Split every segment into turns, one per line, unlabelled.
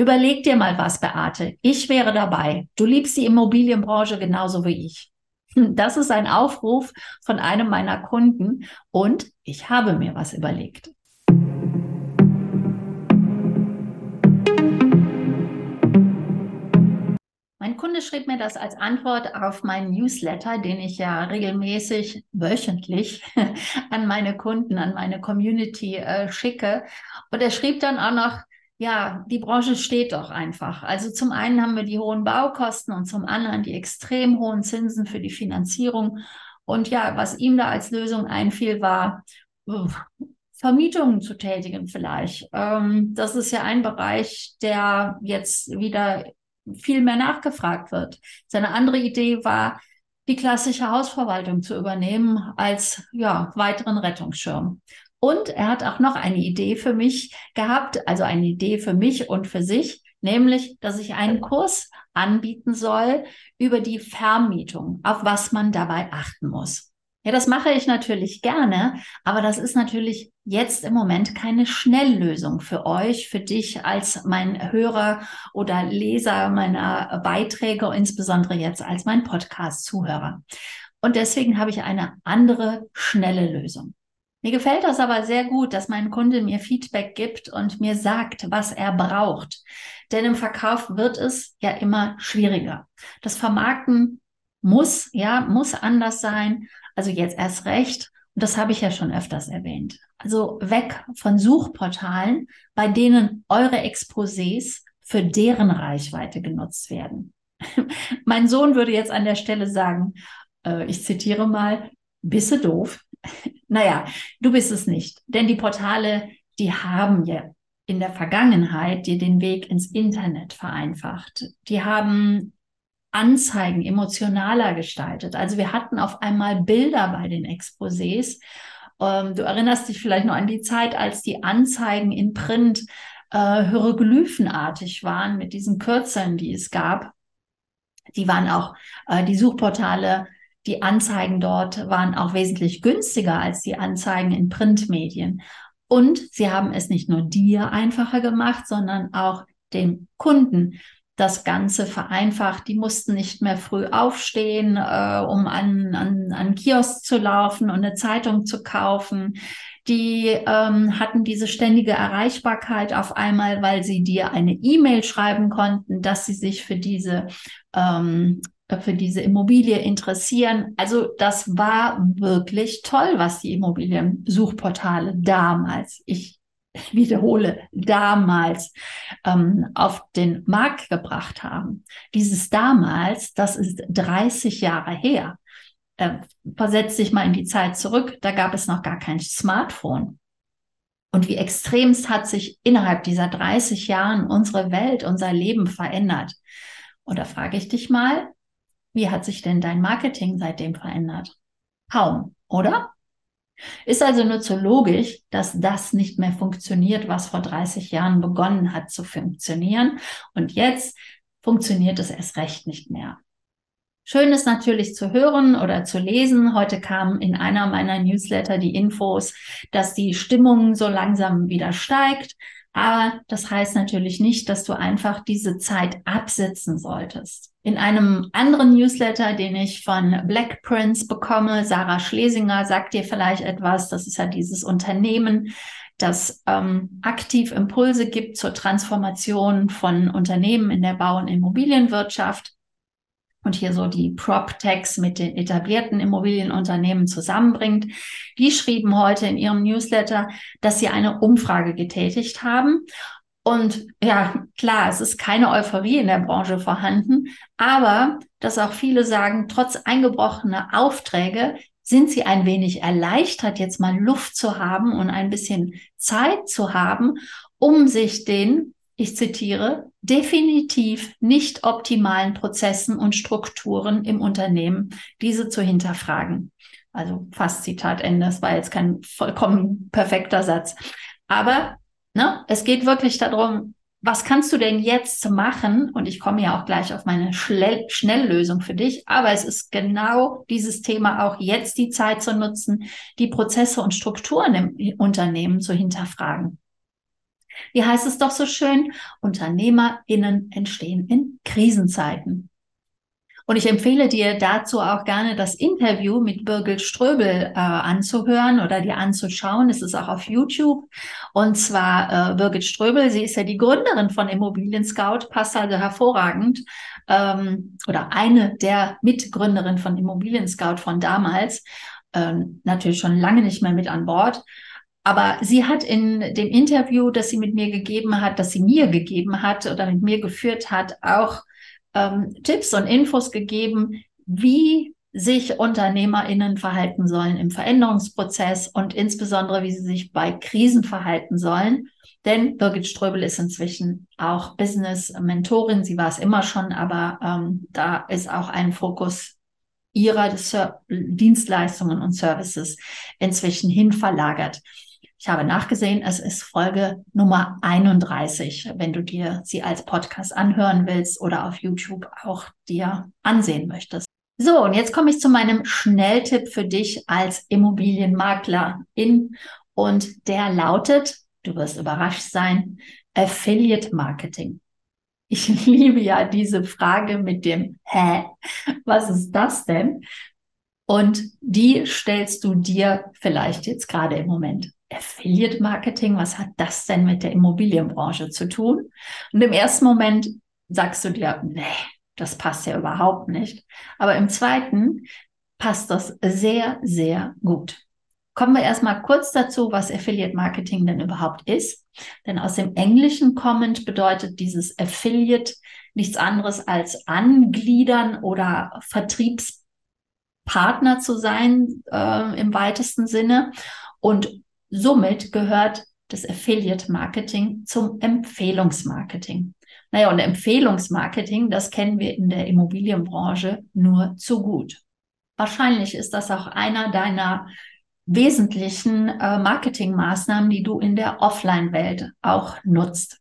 Überleg dir mal was, Beate. Ich wäre dabei. Du liebst die Immobilienbranche genauso wie ich. Das ist ein Aufruf von einem meiner Kunden und ich habe mir was überlegt. Mein Kunde schrieb mir das als Antwort auf meinen Newsletter, den ich ja regelmäßig wöchentlich an meine Kunden, an meine Community äh, schicke. Und er schrieb dann auch noch, ja, die Branche steht doch einfach. Also zum einen haben wir die hohen Baukosten und zum anderen die extrem hohen Zinsen für die Finanzierung. Und ja, was ihm da als Lösung einfiel, war, Vermietungen zu tätigen vielleicht. Ähm, das ist ja ein Bereich, der jetzt wieder viel mehr nachgefragt wird. Seine andere Idee war, die klassische Hausverwaltung zu übernehmen als ja, weiteren Rettungsschirm. Und er hat auch noch eine Idee für mich gehabt, also eine Idee für mich und für sich, nämlich, dass ich einen Kurs anbieten soll über die Vermietung, auf was man dabei achten muss. Ja, das mache ich natürlich gerne, aber das ist natürlich jetzt im Moment keine Schnelllösung für euch, für dich als mein Hörer oder Leser meiner Beiträge, insbesondere jetzt als mein Podcast-Zuhörer. Und deswegen habe ich eine andere schnelle Lösung. Mir gefällt das aber sehr gut, dass mein Kunde mir Feedback gibt und mir sagt, was er braucht. Denn im Verkauf wird es ja immer schwieriger. Das Vermarkten muss, ja, muss anders sein. Also jetzt erst recht. Und das habe ich ja schon öfters erwähnt. Also weg von Suchportalen, bei denen eure Exposés für deren Reichweite genutzt werden. mein Sohn würde jetzt an der Stelle sagen, äh, ich zitiere mal, bisse doof. Naja, du bist es nicht. Denn die Portale, die haben ja in der Vergangenheit dir den Weg ins Internet vereinfacht. Die haben Anzeigen emotionaler gestaltet. Also wir hatten auf einmal Bilder bei den Exposés. Ähm, du erinnerst dich vielleicht noch an die Zeit, als die Anzeigen in Print äh, hieroglyphenartig waren mit diesen Kürzeln, die es gab. Die waren auch äh, die Suchportale die Anzeigen dort waren auch wesentlich günstiger als die Anzeigen in Printmedien. Und sie haben es nicht nur dir einfacher gemacht, sondern auch den Kunden das Ganze vereinfacht. Die mussten nicht mehr früh aufstehen, äh, um an, an, an Kiosk zu laufen und eine Zeitung zu kaufen. Die ähm, hatten diese ständige Erreichbarkeit auf einmal, weil sie dir eine E-Mail schreiben konnten, dass sie sich für diese ähm, für diese Immobilie interessieren. Also das war wirklich toll, was die Immobiliensuchportale damals, ich wiederhole, damals ähm, auf den Markt gebracht haben. Dieses damals, das ist 30 Jahre her. Äh, versetzt dich mal in die Zeit zurück, da gab es noch gar kein Smartphone. Und wie extremst hat sich innerhalb dieser 30 Jahren unsere Welt, unser Leben verändert. Und da frage ich dich mal, wie hat sich denn dein Marketing seitdem verändert? Kaum, oder? Ist also nur zu logisch, dass das nicht mehr funktioniert, was vor 30 Jahren begonnen hat zu funktionieren. Und jetzt funktioniert es erst recht nicht mehr. Schön ist natürlich zu hören oder zu lesen. Heute kam in einer meiner Newsletter die Infos, dass die Stimmung so langsam wieder steigt. Aber das heißt natürlich nicht, dass du einfach diese Zeit absitzen solltest. In einem anderen Newsletter, den ich von Black Prince bekomme, Sarah Schlesinger sagt dir vielleicht etwas. Das ist ja dieses Unternehmen, das ähm, aktiv Impulse gibt zur Transformation von Unternehmen in der Bau- und Immobilienwirtschaft und hier so die PropTechs mit den etablierten Immobilienunternehmen zusammenbringt. Die schrieben heute in ihrem Newsletter, dass sie eine Umfrage getätigt haben. Und ja, klar, es ist keine Euphorie in der Branche vorhanden, aber dass auch viele sagen, trotz eingebrochener Aufträge sind sie ein wenig erleichtert, jetzt mal Luft zu haben und ein bisschen Zeit zu haben, um sich den ich zitiere, definitiv nicht optimalen Prozessen und Strukturen im Unternehmen, diese zu hinterfragen. Also fast Zitat Ende, das war jetzt kein vollkommen perfekter Satz. Aber ne, es geht wirklich darum, was kannst du denn jetzt machen? Und ich komme ja auch gleich auf meine Schnell Schnelllösung für dich. Aber es ist genau dieses Thema auch jetzt die Zeit zu nutzen, die Prozesse und Strukturen im Unternehmen zu hinterfragen. Wie heißt es doch so schön? UnternehmerInnen entstehen in Krisenzeiten. Und ich empfehle dir dazu auch gerne das Interview mit Birgit Ströbel äh, anzuhören oder dir anzuschauen. Es ist auch auf YouTube. Und zwar äh, Birgit Ströbel, sie ist ja die Gründerin von Immobilien Scout, passt also hervorragend. Ähm, oder eine der Mitgründerinnen von Immobilien Scout von damals. Ähm, natürlich schon lange nicht mehr mit an Bord. Aber sie hat in dem Interview, das sie mit mir gegeben hat, das sie mir gegeben hat oder mit mir geführt hat, auch ähm, Tipps und Infos gegeben, wie sich UnternehmerInnen verhalten sollen im Veränderungsprozess und insbesondere, wie sie sich bei Krisen verhalten sollen. Denn Birgit Ströbel ist inzwischen auch Business-Mentorin. Sie war es immer schon, aber ähm, da ist auch ein Fokus ihrer Dienstleistungen und Services inzwischen hin verlagert. Ich habe nachgesehen, es ist Folge Nummer 31, wenn du dir sie als Podcast anhören willst oder auf YouTube auch dir ansehen möchtest. So, und jetzt komme ich zu meinem Schnelltipp für dich als Immobilienmaklerin. Und der lautet, du wirst überrascht sein, Affiliate Marketing. Ich liebe ja diese Frage mit dem Hä? Was ist das denn? Und die stellst du dir vielleicht jetzt gerade im Moment. Affiliate Marketing, was hat das denn mit der Immobilienbranche zu tun? Und im ersten Moment sagst du dir, nee, das passt ja überhaupt nicht. Aber im zweiten passt das sehr, sehr gut. Kommen wir erstmal kurz dazu, was Affiliate Marketing denn überhaupt ist. Denn aus dem Englischen kommend bedeutet dieses Affiliate nichts anderes als angliedern oder Vertriebspartner zu sein äh, im weitesten Sinne. Und Somit gehört das Affiliate Marketing zum Empfehlungsmarketing. Naja, und Empfehlungsmarketing, das kennen wir in der Immobilienbranche nur zu gut. Wahrscheinlich ist das auch einer deiner wesentlichen äh, Marketingmaßnahmen, die du in der Offline-Welt auch nutzt.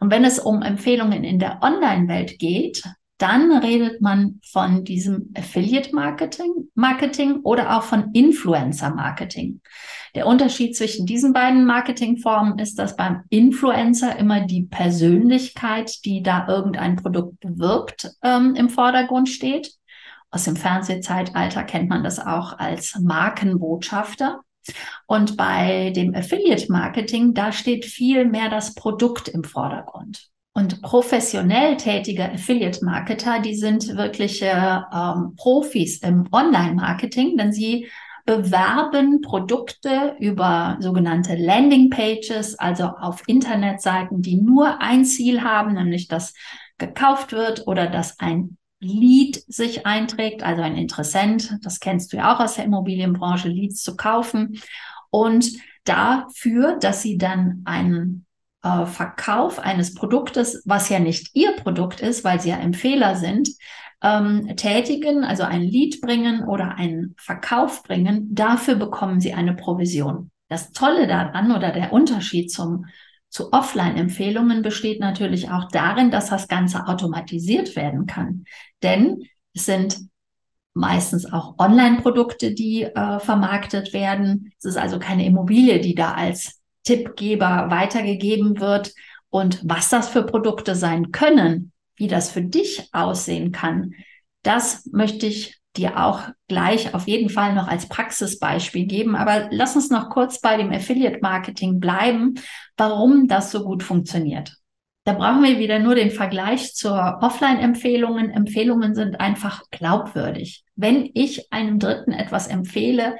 Und wenn es um Empfehlungen in der Online-Welt geht, dann redet man von diesem Affiliate Marketing, Marketing oder auch von Influencer Marketing. Der Unterschied zwischen diesen beiden Marketingformen ist, dass beim Influencer immer die Persönlichkeit, die da irgendein Produkt bewirbt, ähm, im Vordergrund steht. Aus dem Fernsehzeitalter kennt man das auch als Markenbotschafter. Und bei dem Affiliate Marketing, da steht viel mehr das Produkt im Vordergrund. Und professionell tätige Affiliate-Marketer, die sind wirkliche ähm, Profis im Online-Marketing, denn sie bewerben Produkte über sogenannte Landing-Pages, also auf Internetseiten, die nur ein Ziel haben, nämlich dass gekauft wird oder dass ein Lead sich einträgt, also ein Interessent. Das kennst du ja auch aus der Immobilienbranche, Leads zu kaufen. Und dafür, dass sie dann einen äh, Verkauf eines Produktes, was ja nicht ihr Produkt ist, weil sie ja Empfehler sind, ähm, tätigen, also ein Lead bringen oder einen Verkauf bringen, dafür bekommen sie eine Provision. Das Tolle daran oder der Unterschied zum zu Offline-Empfehlungen besteht natürlich auch darin, dass das Ganze automatisiert werden kann. Denn es sind meistens auch Online-Produkte, die äh, vermarktet werden. Es ist also keine Immobilie, die da als Tippgeber weitergegeben wird und was das für Produkte sein können, wie das für dich aussehen kann, das möchte ich dir auch gleich auf jeden Fall noch als Praxisbeispiel geben. Aber lass uns noch kurz bei dem Affiliate Marketing bleiben, warum das so gut funktioniert. Da brauchen wir wieder nur den Vergleich zur Offline-Empfehlungen. Empfehlungen sind einfach glaubwürdig. Wenn ich einem Dritten etwas empfehle,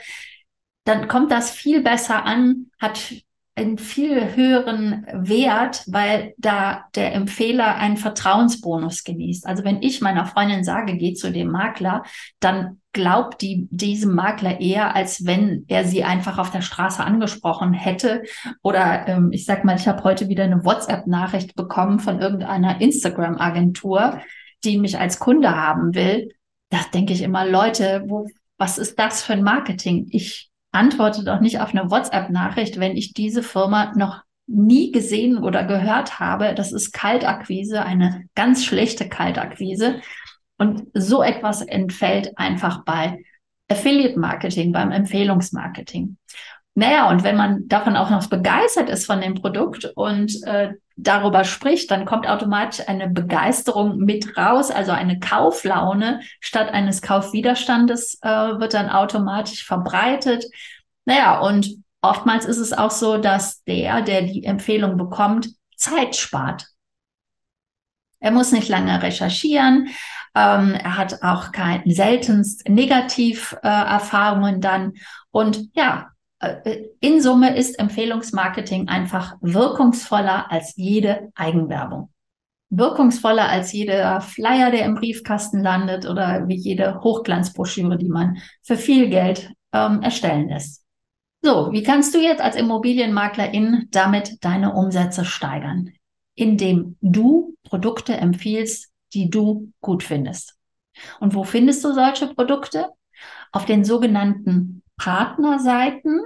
dann kommt das viel besser an, hat einen viel höheren Wert, weil da der Empfehler einen Vertrauensbonus genießt. Also wenn ich meiner Freundin sage, geh zu dem Makler, dann glaubt die diesem Makler eher, als wenn er sie einfach auf der Straße angesprochen hätte. Oder ähm, ich sag mal, ich habe heute wieder eine WhatsApp-Nachricht bekommen von irgendeiner Instagram-Agentur, die mich als Kunde haben will. Da denke ich immer, Leute, wo, was ist das für ein Marketing? Ich antworte doch nicht auf eine WhatsApp-Nachricht, wenn ich diese Firma noch nie gesehen oder gehört habe. Das ist Kaltakquise, eine ganz schlechte Kaltakquise. Und so etwas entfällt einfach bei Affiliate Marketing, beim Empfehlungsmarketing. naja, und wenn man davon auch noch begeistert ist von dem Produkt und äh, darüber spricht, dann kommt automatisch eine Begeisterung mit raus, also eine Kauflaune statt eines Kaufwiderstandes äh, wird dann automatisch verbreitet. Naja, und oftmals ist es auch so, dass der, der die Empfehlung bekommt, Zeit spart. Er muss nicht lange recherchieren. Ähm, er hat auch kein seltenst Negativerfahrungen äh, dann. Und ja, in Summe ist Empfehlungsmarketing einfach wirkungsvoller als jede Eigenwerbung. Wirkungsvoller als jeder Flyer, der im Briefkasten landet oder wie jede Hochglanzbroschüre, die man für viel Geld ähm, erstellen lässt. So, wie kannst du jetzt als Immobilienmaklerin damit deine Umsätze steigern? Indem du Produkte empfiehlst, die du gut findest. Und wo findest du solche Produkte? Auf den sogenannten Partnerseiten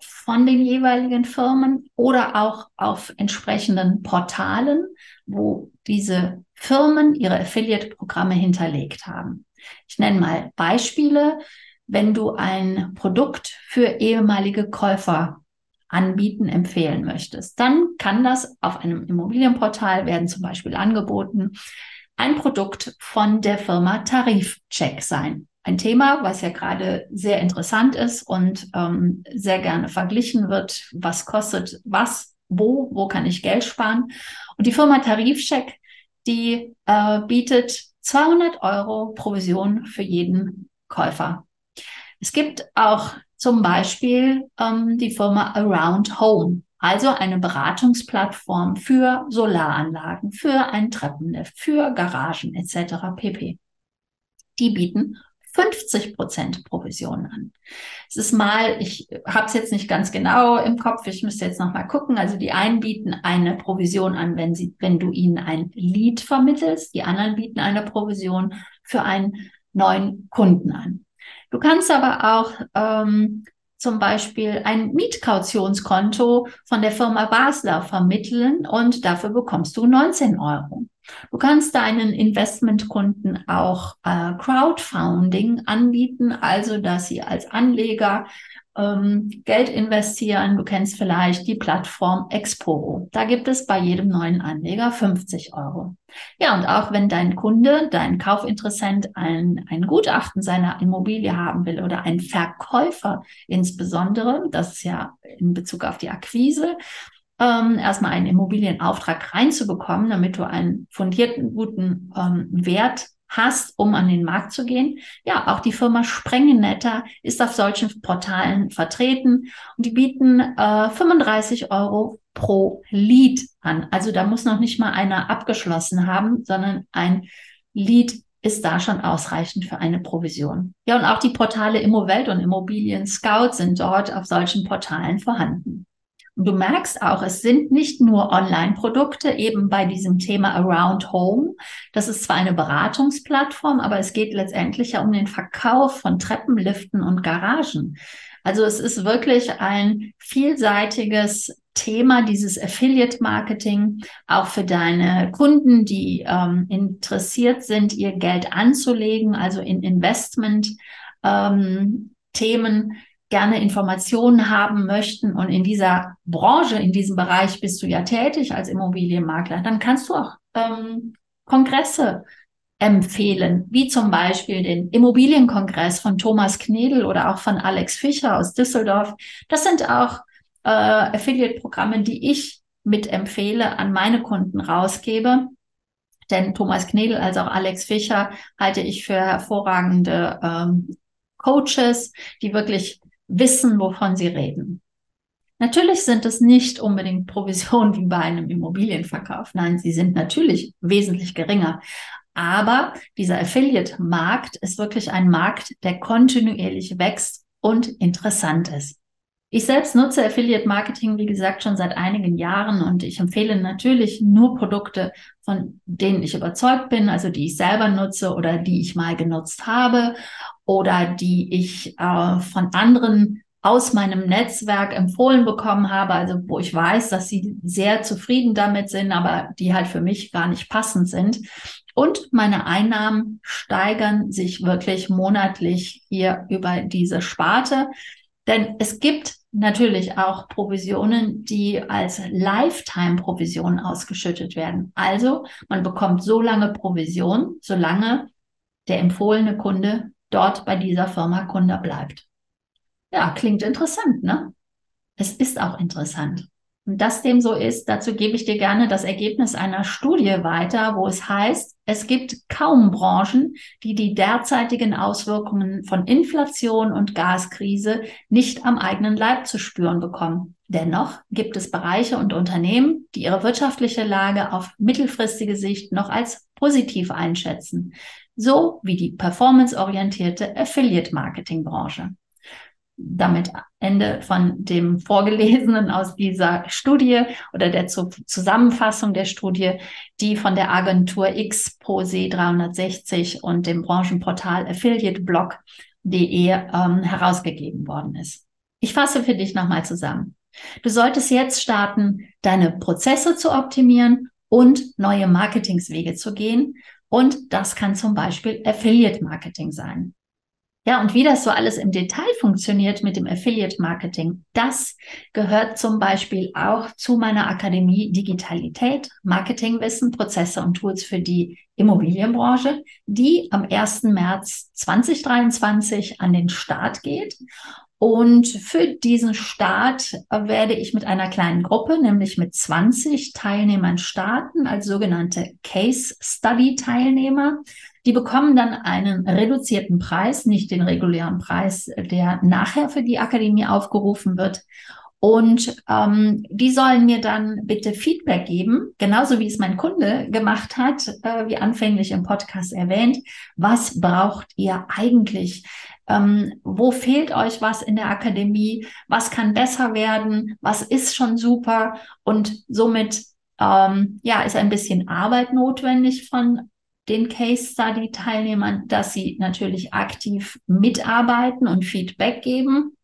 von den jeweiligen Firmen oder auch auf entsprechenden Portalen, wo diese Firmen ihre Affiliate-Programme hinterlegt haben. Ich nenne mal Beispiele. Wenn du ein Produkt für ehemalige Käufer anbieten, empfehlen möchtest, dann kann das auf einem Immobilienportal werden zum Beispiel angeboten, ein Produkt von der Firma Tarifcheck sein ein Thema, was ja gerade sehr interessant ist und ähm, sehr gerne verglichen wird. Was kostet was, wo, wo kann ich Geld sparen? Und die Firma Tarifcheck, die äh, bietet 200 Euro Provision für jeden Käufer. Es gibt auch zum Beispiel ähm, die Firma Around Home, also eine Beratungsplattform für Solaranlagen, für ein Treppenlift, für Garagen etc. pp. Die bieten 50 Prozent Provision an. Es ist mal, ich habe es jetzt nicht ganz genau im Kopf, ich müsste jetzt noch mal gucken. Also die einen bieten eine Provision an, wenn sie, wenn du ihnen ein Lead vermittelst, die anderen bieten eine Provision für einen neuen Kunden an. Du kannst aber auch ähm, zum Beispiel ein Mietkautionskonto von der Firma Basler vermitteln und dafür bekommst du 19 Euro. Du kannst deinen Investmentkunden auch äh, Crowdfunding anbieten, also dass sie als Anleger ähm, Geld investieren. Du kennst vielleicht die Plattform Exporo. Da gibt es bei jedem neuen Anleger 50 Euro. Ja, und auch wenn dein Kunde, dein Kaufinteressent ein, ein Gutachten seiner Immobilie haben will oder ein Verkäufer insbesondere, das ist ja in Bezug auf die Akquise, ähm, erstmal einen Immobilienauftrag reinzubekommen, damit du einen fundierten, guten ähm, Wert hast, um an den Markt zu gehen. Ja, auch die Firma Sprengenetter ist auf solchen Portalen vertreten und die bieten äh, 35 Euro pro Lead an. Also da muss noch nicht mal einer abgeschlossen haben, sondern ein Lead ist da schon ausreichend für eine Provision. Ja, und auch die Portale Immowelt und Immobilien Scout sind dort auf solchen Portalen vorhanden. Du merkst auch, es sind nicht nur Online-Produkte, eben bei diesem Thema Around Home. Das ist zwar eine Beratungsplattform, aber es geht letztendlich ja um den Verkauf von Treppenliften und Garagen. Also es ist wirklich ein vielseitiges Thema, dieses Affiliate-Marketing, auch für deine Kunden, die ähm, interessiert sind, ihr Geld anzulegen, also in Investment-Themen. Ähm, gerne Informationen haben möchten und in dieser Branche, in diesem Bereich bist du ja tätig als Immobilienmakler, dann kannst du auch ähm, Kongresse empfehlen, wie zum Beispiel den Immobilienkongress von Thomas Knedel oder auch von Alex Fischer aus Düsseldorf. Das sind auch äh, Affiliate-Programme, die ich mitempfehle, an meine Kunden rausgebe. Denn Thomas Knedel als auch Alex Fischer halte ich für hervorragende ähm, Coaches, die wirklich wissen, wovon sie reden. Natürlich sind es nicht unbedingt Provisionen wie bei einem Immobilienverkauf. Nein, sie sind natürlich wesentlich geringer. Aber dieser Affiliate-Markt ist wirklich ein Markt, der kontinuierlich wächst und interessant ist. Ich selbst nutze Affiliate Marketing, wie gesagt, schon seit einigen Jahren und ich empfehle natürlich nur Produkte, von denen ich überzeugt bin, also die ich selber nutze oder die ich mal genutzt habe oder die ich äh, von anderen aus meinem Netzwerk empfohlen bekommen habe, also wo ich weiß, dass sie sehr zufrieden damit sind, aber die halt für mich gar nicht passend sind. Und meine Einnahmen steigern sich wirklich monatlich hier über diese Sparte. Denn es gibt natürlich auch Provisionen, die als Lifetime-Provision ausgeschüttet werden. Also man bekommt so lange Provision, solange der empfohlene Kunde dort bei dieser Firma Kunde bleibt. Ja, klingt interessant, ne? Es ist auch interessant. Und dass dem so ist, dazu gebe ich dir gerne das Ergebnis einer Studie weiter, wo es heißt, es gibt kaum Branchen, die die derzeitigen Auswirkungen von Inflation und Gaskrise nicht am eigenen Leib zu spüren bekommen. Dennoch gibt es Bereiche und Unternehmen, die ihre wirtschaftliche Lage auf mittelfristige Sicht noch als positiv einschätzen, so wie die performanceorientierte Affiliate-Marketing-Branche damit Ende von dem Vorgelesenen aus dieser Studie oder der Zusammenfassung der Studie, die von der Agentur X ProSe 360 und dem Branchenportal affiliateblog.de ähm, herausgegeben worden ist. Ich fasse für dich nochmal zusammen. Du solltest jetzt starten, deine Prozesse zu optimieren und neue Marketingswege zu gehen. Und das kann zum Beispiel Affiliate Marketing sein. Ja, und wie das so alles im Detail funktioniert mit dem Affiliate Marketing, das gehört zum Beispiel auch zu meiner Akademie Digitalität, Marketingwissen, Prozesse und Tools für die Immobilienbranche, die am 1. März 2023 an den Start geht. Und für diesen Start werde ich mit einer kleinen Gruppe, nämlich mit 20 Teilnehmern starten, als sogenannte Case Study Teilnehmer. Die bekommen dann einen reduzierten Preis, nicht den regulären Preis, der nachher für die Akademie aufgerufen wird. Und ähm, die sollen mir dann bitte Feedback geben, genauso wie es mein Kunde gemacht hat, äh, wie anfänglich im Podcast erwähnt. Was braucht ihr eigentlich? Ähm, wo fehlt euch was in der Akademie? Was kann besser werden? Was ist schon super? Und somit ähm, ja, ist ein bisschen Arbeit notwendig von den Case Study Teilnehmern, dass sie natürlich aktiv mitarbeiten und Feedback geben.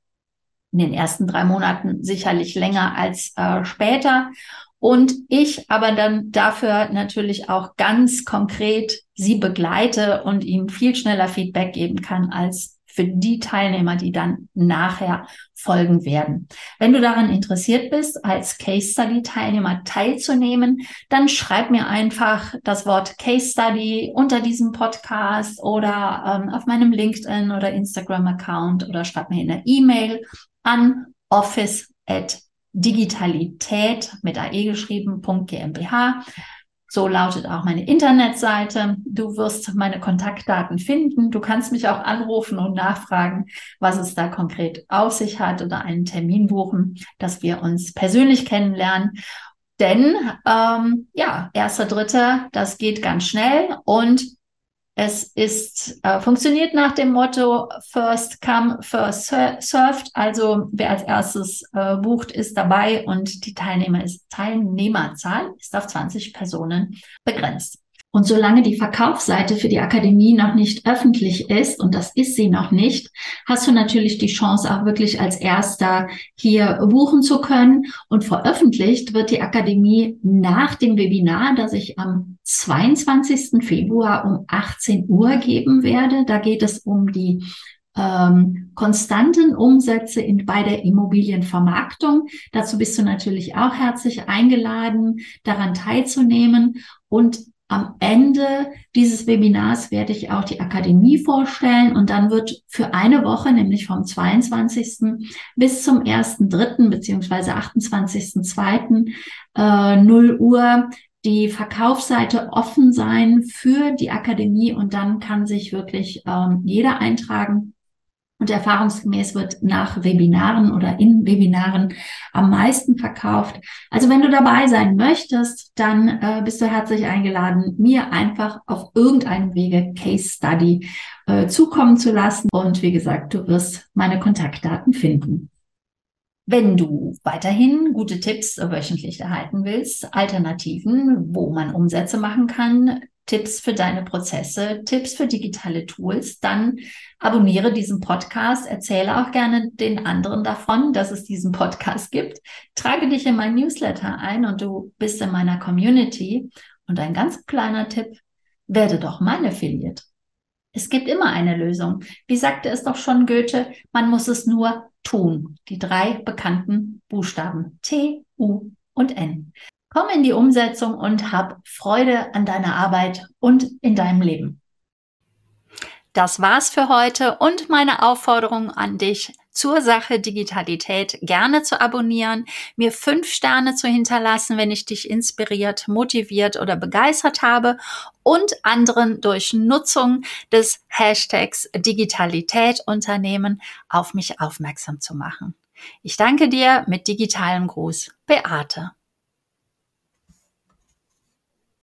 In den ersten drei Monaten sicherlich länger als äh, später. Und ich aber dann dafür natürlich auch ganz konkret sie begleite und ihnen viel schneller Feedback geben kann als für die Teilnehmer, die dann nachher folgen werden. Wenn du daran interessiert bist, als Case Study Teilnehmer teilzunehmen, dann schreib mir einfach das Wort Case Study unter diesem Podcast oder ähm, auf meinem LinkedIn oder Instagram Account oder schreib mir eine E-Mail an office at digitalität mit ae geschrieben, .gmbh. So lautet auch meine Internetseite. Du wirst meine Kontaktdaten finden. Du kannst mich auch anrufen und nachfragen, was es da konkret auf sich hat oder einen Termin buchen, dass wir uns persönlich kennenlernen. Denn ähm, ja, erster, dritter, das geht ganz schnell und es ist, äh, funktioniert nach dem Motto First Come, First Served. Also wer als erstes äh, bucht, ist dabei und die Teilnehmer ist, Teilnehmerzahl ist auf 20 Personen begrenzt. Und solange die Verkaufsseite für die Akademie noch nicht öffentlich ist, und das ist sie noch nicht, hast du natürlich die Chance, auch wirklich als erster hier buchen zu können. Und veröffentlicht wird die Akademie nach dem Webinar, das ich am 22. Februar um 18 Uhr geben werde. Da geht es um die ähm, konstanten Umsätze in, bei der Immobilienvermarktung. Dazu bist du natürlich auch herzlich eingeladen, daran teilzunehmen. Und am Ende dieses Webinars werde ich auch die Akademie vorstellen und dann wird für eine Woche, nämlich vom 22. bis zum 1.3. beziehungsweise 28.2. Äh, 0 Uhr die Verkaufsseite offen sein für die Akademie und dann kann sich wirklich ähm, jeder eintragen und erfahrungsgemäß wird nach Webinaren oder in Webinaren am meisten verkauft. Also wenn du dabei sein möchtest, dann äh, bist du herzlich eingeladen, mir einfach auf irgendeinem Wege Case Study äh, zukommen zu lassen. Und wie gesagt, du wirst meine Kontaktdaten finden. Wenn du weiterhin gute Tipps wöchentlich erhalten willst, Alternativen, wo man Umsätze machen kann, Tipps für deine Prozesse, Tipps für digitale Tools, dann abonniere diesen Podcast, erzähle auch gerne den anderen davon, dass es diesen Podcast gibt, trage dich in mein Newsletter ein und du bist in meiner Community. Und ein ganz kleiner Tipp, werde doch mein Affiliate. Es gibt immer eine Lösung. Wie sagte es doch schon Goethe, man muss es nur tun. Die drei bekannten Buchstaben T, U und N. Komm in die Umsetzung und hab Freude an deiner Arbeit und in deinem Leben.
Das war's für heute und meine Aufforderung an dich, zur Sache Digitalität gerne zu abonnieren, mir fünf Sterne zu hinterlassen, wenn ich dich inspiriert, motiviert oder begeistert habe und anderen durch Nutzung des Hashtags Digitalität Unternehmen auf mich aufmerksam zu machen. Ich danke dir mit digitalem Gruß, Beate.